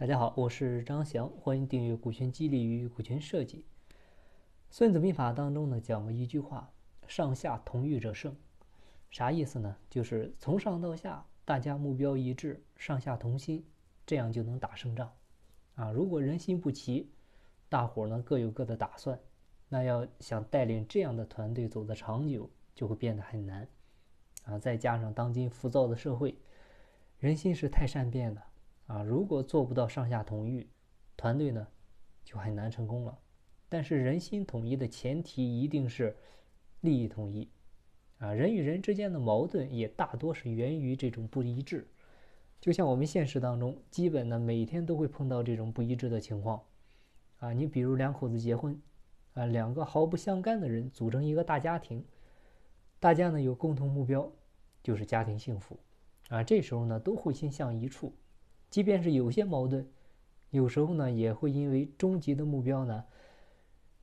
大家好，我是张翔，欢迎订阅《股权激励与股权设计》。孙子兵法当中呢讲过一句话：“上下同欲者胜。”啥意思呢？就是从上到下，大家目标一致，上下同心，这样就能打胜仗。啊，如果人心不齐，大伙呢各有各的打算，那要想带领这样的团队走得长久，就会变得很难。啊，再加上当今浮躁的社会，人心是太善变的。啊，如果做不到上下同欲，团队呢就很难成功了。但是人心统一的前提一定是利益统一。啊，人与人之间的矛盾也大多是源于这种不一致。就像我们现实当中，基本呢每天都会碰到这种不一致的情况。啊，你比如两口子结婚，啊，两个毫不相干的人组成一个大家庭，大家呢有共同目标，就是家庭幸福。啊，这时候呢都会心向一处。即便是有些矛盾，有时候呢也会因为终极的目标呢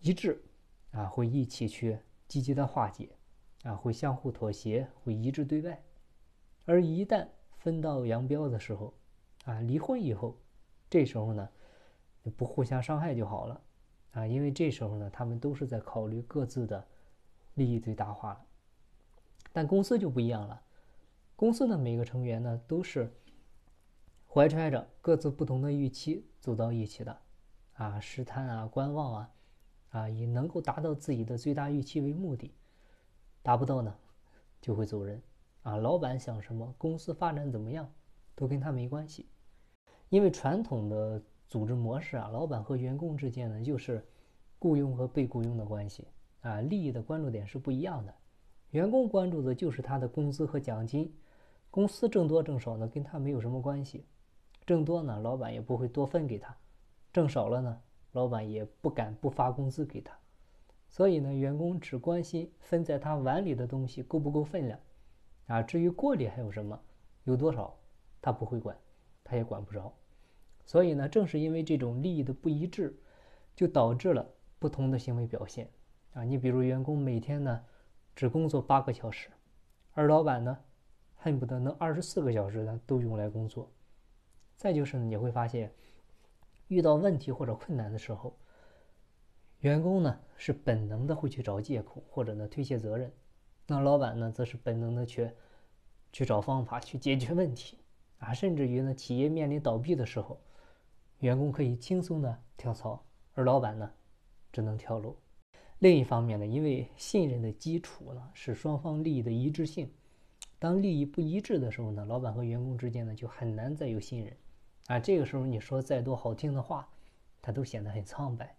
一致，啊，会一起去积极的化解，啊，会相互妥协，会一致对外。而一旦分道扬镳的时候，啊，离婚以后，这时候呢不互相伤害就好了，啊，因为这时候呢他们都是在考虑各自的利益最大化了。但公司就不一样了，公司的每个成员呢都是。怀揣着各自不同的预期走到一起的，啊，试探啊，观望啊，啊，以能够达到自己的最大预期为目的，达不到呢，就会走人。啊，老板想什么，公司发展怎么样，都跟他没关系。因为传统的组织模式啊，老板和员工之间呢，就是雇佣和被雇佣的关系啊，利益的关注点是不一样的。员工关注的就是他的工资和奖金，公司挣多挣少呢，跟他没有什么关系。挣多呢，老板也不会多分给他；挣少了呢，老板也不敢不发工资给他。所以呢，员工只关心分在他碗里的东西够不够分量，啊，至于锅里还有什么，有多少，他不会管，他也管不着。所以呢，正是因为这种利益的不一致，就导致了不同的行为表现。啊，你比如员工每天呢只工作八个小时，而老板呢恨不得能二十四个小时呢都用来工作。再就是你会发现，遇到问题或者困难的时候，员工呢是本能的会去找借口或者呢推卸责任，那老板呢则是本能的去去找方法去解决问题啊，甚至于呢企业面临倒闭的时候，员工可以轻松的跳槽，而老板呢只能跳楼。另一方面呢，因为信任的基础呢是双方利益的一致性，当利益不一致的时候呢，老板和员工之间呢就很难再有信任。啊，这个时候你说再多好听的话，他都显得很苍白，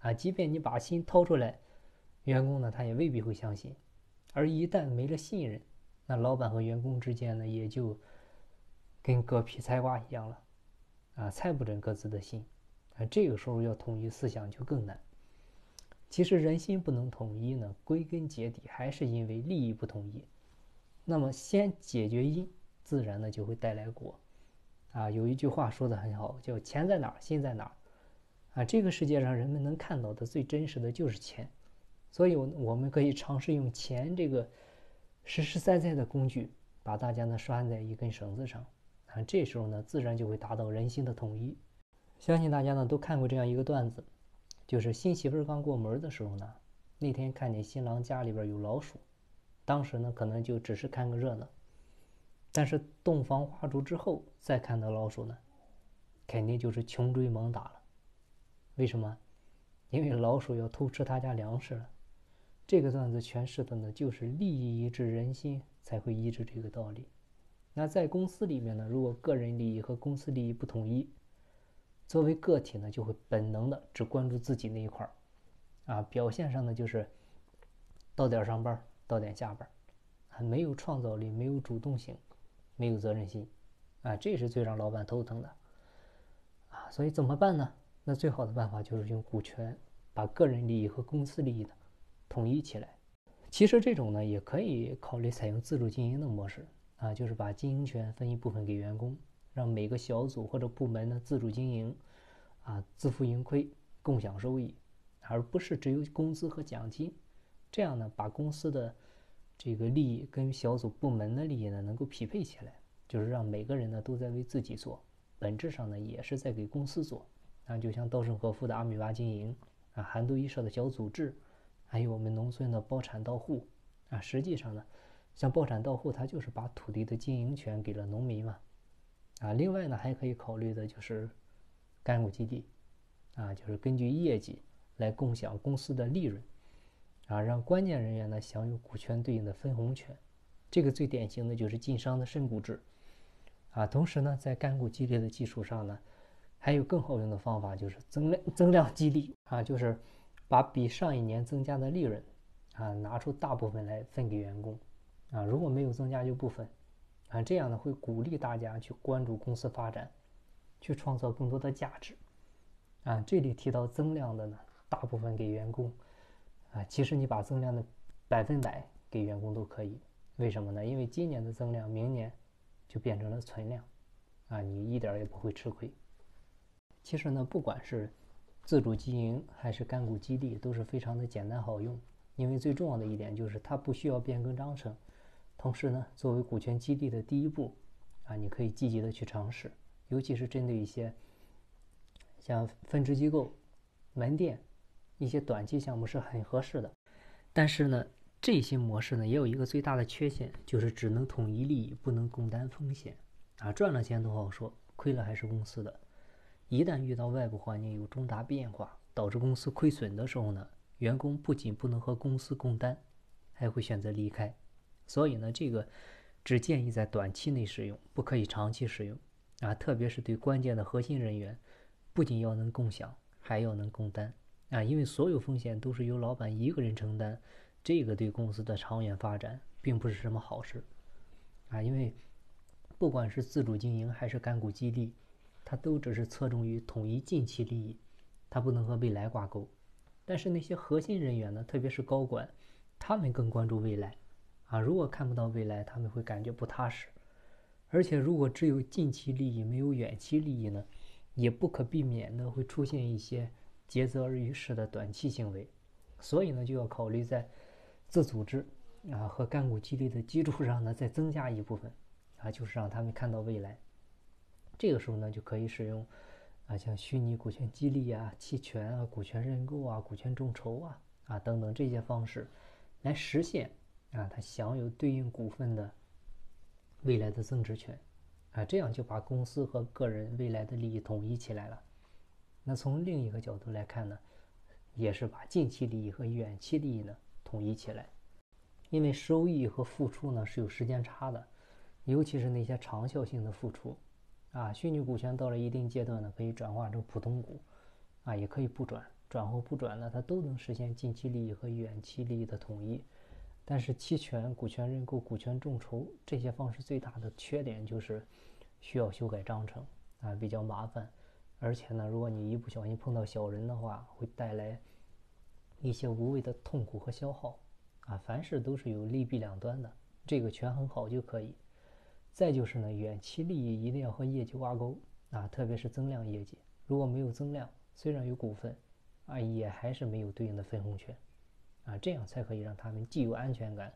啊，即便你把心掏出来，员工呢他也未必会相信，而一旦没了信任，那老板和员工之间呢也就跟割皮菜瓜一样了，啊，猜不准各自的心，啊，这个时候要统一思想就更难。其实人心不能统一呢，归根结底还是因为利益不统一。那么先解决因，自然呢就会带来果。啊，有一句话说的很好，叫“钱在哪儿，心在哪儿”。啊，这个世界上人们能看到的最真实的就是钱，所以，我们可以尝试用钱这个实实在在的工具，把大家呢拴在一根绳子上。啊，这时候呢，自然就会达到人心的统一。相信大家呢都看过这样一个段子，就是新媳妇刚过门的时候呢，那天看见新郎家里边有老鼠，当时呢可能就只是看个热闹。但是洞房花烛之后再看到老鼠呢，肯定就是穷追猛打了。为什么？因为老鼠要偷吃他家粮食了。这个段子诠释的呢，就是利益一致，人心才会一致这个道理。那在公司里面呢，如果个人利益和公司利益不统一，作为个体呢，就会本能的只关注自己那一块儿，啊，表现上呢就是到点上班，到点下班，还没有创造力，没有主动性。没有责任心，啊，这是最让老板头疼的，啊，所以怎么办呢？那最好的办法就是用股权把个人利益和公司利益呢统一起来。其实这种呢也可以考虑采用自主经营的模式，啊，就是把经营权分一部分给员工，让每个小组或者部门呢自主经营，啊，自负盈亏，共享收益，而不是只有工资和奖金。这样呢，把公司的。这个利益跟小组部门的利益呢，能够匹配起来，就是让每个人呢都在为自己做，本质上呢也是在给公司做。啊，就像稻盛和夫的阿米巴经营，啊，韩都衣舍的小组织，还有我们农村的包产到户，啊，实际上呢，像包产到户，它就是把土地的经营权给了农民嘛，啊，另外呢，还可以考虑的就是干股基地，啊，就是根据业绩来共享公司的利润，啊，让关键人员呢享有股权对应的分红权，这个最典型的就是晋商的深股制，啊，同时呢，在干股激励的基础上呢。还有更好用的方法，就是增量增量激励啊，就是把比上一年增加的利润啊，拿出大部分来分给员工啊，如果没有增加就不分啊，这样呢会鼓励大家去关注公司发展，去创造更多的价值啊。这里提到增量的呢，大部分给员工啊，其实你把增量的百分百给员工都可以，为什么呢？因为今年的增量，明年就变成了存量啊，你一点也不会吃亏。其实呢，不管是自主经营还是干股激励，都是非常的简单好用。因为最重要的一点就是它不需要变更章程。同时呢，作为股权激励的第一步，啊，你可以积极的去尝试，尤其是针对一些像分支机构、门店一些短期项目是很合适的。但是呢，这些模式呢也有一个最大的缺陷，就是只能统一利益，不能共担风险。啊，赚了钱都好说，亏了还是公司的。一旦遇到外部环境有重大变化，导致公司亏损的时候呢，员工不仅不能和公司共担，还会选择离开。所以呢，这个只建议在短期内使用，不可以长期使用啊。特别是对关键的核心人员，不仅要能共享，还要能共担啊。因为所有风险都是由老板一个人承担，这个对公司的长远发展并不是什么好事啊。因为不管是自主经营还是干股激励。它都只是侧重于统一近期利益，它不能和未来挂钩。但是那些核心人员呢，特别是高管，他们更关注未来啊。如果看不到未来，他们会感觉不踏实。而且如果只有近期利益，没有远期利益呢，也不可避免的会出现一些竭泽而渔式的短期行为。所以呢，就要考虑在自组织啊和干股激励的基础上呢，再增加一部分啊，就是让他们看到未来。这个时候呢，就可以使用啊，像虚拟股权激励啊、期权啊、股权认购啊、股权众筹啊啊等等这些方式，来实现啊他享有对应股份的未来的增值权啊，这样就把公司和个人未来的利益统一起来了。那从另一个角度来看呢，也是把近期利益和远期利益呢统一起来，因为收益和付出呢是有时间差的，尤其是那些长效性的付出。啊，虚拟股权到了一定阶段呢，可以转化成普通股，啊，也可以不转，转或不转呢，它都能实现近期利益和远期利益的统一。但是期权、股权认购、股权众筹这些方式最大的缺点就是需要修改章程，啊，比较麻烦。而且呢，如果你一不小心碰到小人的话，会带来一些无谓的痛苦和消耗。啊，凡事都是有利弊两端的，这个权衡好就可以。再就是呢，远期利益一定要和业绩挂钩啊，特别是增量业绩。如果没有增量，虽然有股份，啊，也还是没有对应的分红权，啊，这样才可以让他们既有安全感，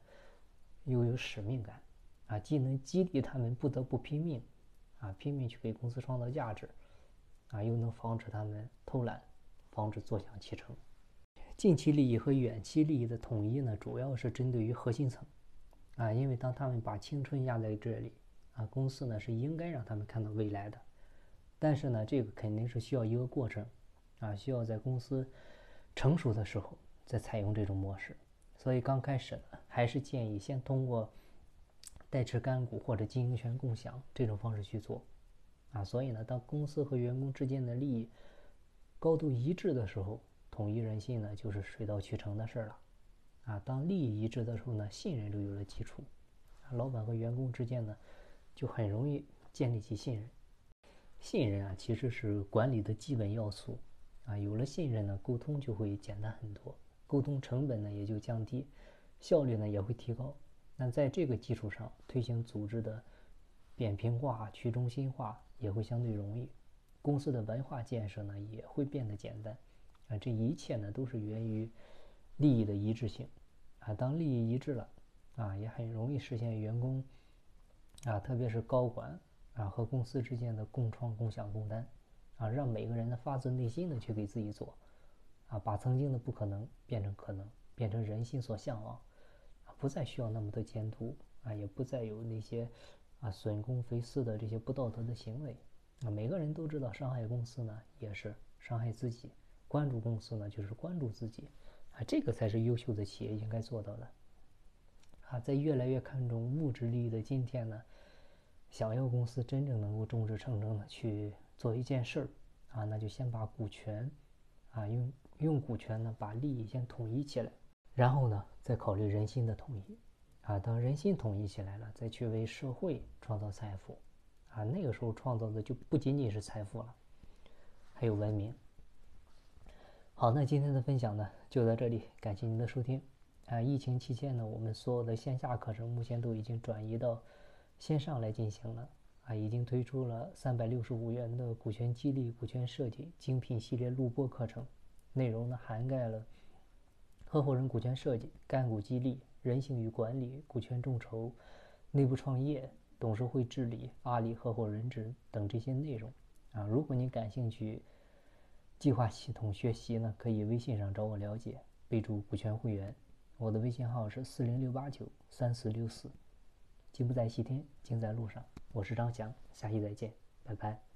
又有使命感，啊，既能激励他们不得不拼命，啊，拼命去给公司创造价值，啊，又能防止他们偷懒，防止坐享其成。近期利益和远期利益的统一呢，主要是针对于核心层，啊，因为当他们把青春压在这里。啊，公司呢是应该让他们看到未来的，但是呢，这个肯定是需要一个过程，啊，需要在公司成熟的时候再采用这种模式。所以刚开始呢，还是建议先通过代持干股或者经营权共享这种方式去做，啊，所以呢，当公司和员工之间的利益高度一致的时候，统一人心呢就是水到渠成的事儿了，啊，当利益一致的时候呢，信任就有了基础，老板和员工之间呢。就很容易建立起信任。信任啊，其实是管理的基本要素啊。有了信任呢，沟通就会简单很多，沟通成本呢也就降低，效率呢也会提高。那在这个基础上，推行组织的扁平化、去中心化也会相对容易，公司的文化建设呢也会变得简单啊。这一切呢都是源于利益的一致性啊。当利益一致了啊，也很容易实现员工。啊，特别是高管啊和公司之间的共创、共享、共担，啊，让每个人呢发自内心的去给自己做，啊，把曾经的不可能变成可能，变成人心所向往，啊，不再需要那么多监督，啊，也不再有那些啊损公肥私的这些不道德的行为，啊，每个人都知道伤害公司呢也是伤害自己，关注公司呢就是关注自己，啊，这个才是优秀的企业应该做到的。啊，在越来越看重物质利益的今天呢，想要公司真正能够众志成城的去做一件事儿，啊，那就先把股权，啊，用用股权呢把利益先统一起来，然后呢再考虑人心的统一，啊，当人心统一起来了，再去为社会创造财富，啊，那个时候创造的就不仅仅是财富了，还有文明。好，那今天的分享呢就到这里，感谢您的收听。啊，疫情期间呢，我们所有的线下课程目前都已经转移到线上来进行了。啊，已经推出了三百六十五元的股权激励、股权设计精品系列录播课程，内容呢涵盖了合伙人股权设计、干股激励、人性与管理、股权众筹、内部创业、董事会治理、阿里合伙人制等这些内容。啊，如果你感兴趣计划系统学习呢，可以微信上找我了解，备注股权会员。我的微信号是四零六八九三四六四，金不在西天，金在路上。我是张翔，下期再见，拜拜。